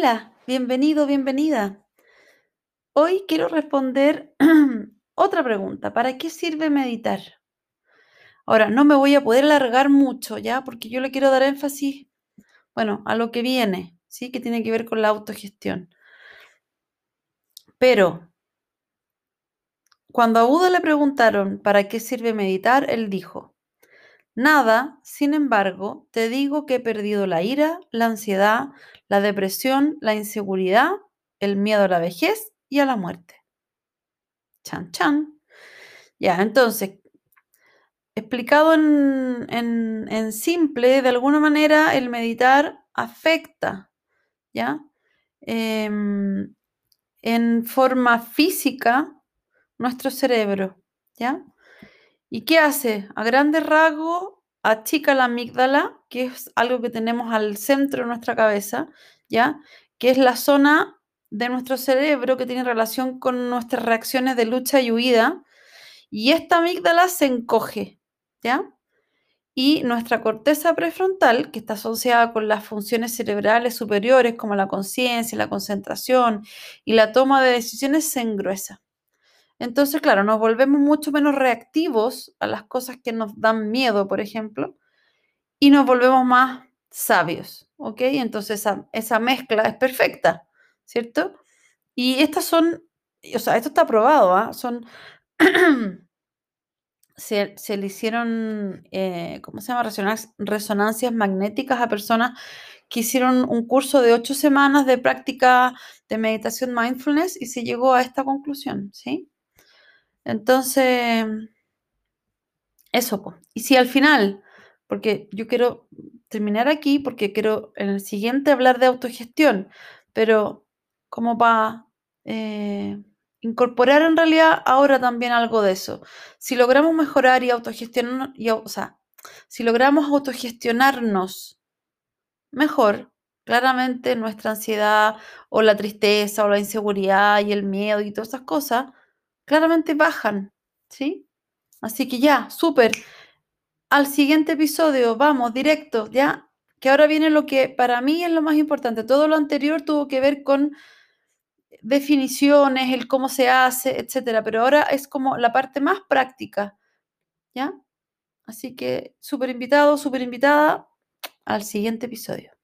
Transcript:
Hola, bienvenido, bienvenida. Hoy quiero responder otra pregunta. ¿Para qué sirve meditar? Ahora, no me voy a poder alargar mucho, ¿ya? Porque yo le quiero dar énfasis, bueno, a lo que viene, ¿sí? Que tiene que ver con la autogestión. Pero, cuando a Buda le preguntaron para qué sirve meditar, él dijo, Nada, sin embargo, te digo que he perdido la ira, la ansiedad, la depresión, la inseguridad, el miedo a la vejez y a la muerte. Chan, chan. Ya, entonces, explicado en, simple, de alguna manera el meditar afecta, ¿ya? Em, en forma física nuestro cerebro, ¿ya? ¿Y qué hace? A grandes rasgos, achica la amígdala, que es algo que tenemos al centro de nuestra cabeza, ¿ya? Que es la zona de nuestro cerebro que tiene relación con nuestras reacciones de lucha y huida. Y esta amígdala se encoge, ¿ya? Y nuestra corteza prefrontal, que está asociada con las funciones cerebrales superiores como la conciencia, la concentración y la toma de decisiones, se engruesa. Entonces, claro, nos volvemos mucho menos reactivos a las cosas que nos dan miedo, por ejemplo, y nos volvemos más sabios, ¿ok? Entonces esa, mezcla es perfecta, ¿cierto? Y estas son, o sea, esto está probado, ¿ah? Son, se, le hicieron, eh, ¿cómo se llama? resonancias magnéticas a personas que hicieron un curso de ocho semanas de práctica de meditación mindfulness y se llegó a esta conclusión, ¿sí? Entonces, eso. Y si al final, porque yo quiero terminar aquí, porque quiero en el siguiente hablar de autogestión, pero como para eh, incorporar en realidad ahora también algo de eso. Si logramos mejorar y autogestionarnos, o sea, si logramos autogestionarnos mejor, claramente nuestra ansiedad o la tristeza o la inseguridad y el miedo y todas esas cosas claramente bajan, ¿sí? Así que ya, súper. Al siguiente episodio, vamos, directo, ya, que ahora viene lo que para mí es lo más importante. Todo lo anterior tuvo que ver con definiciones, el cómo se hace, etcétera, pero ahora es como la parte más práctica, ¿ya? Así que súper invitado, súper invitada al siguiente episodio.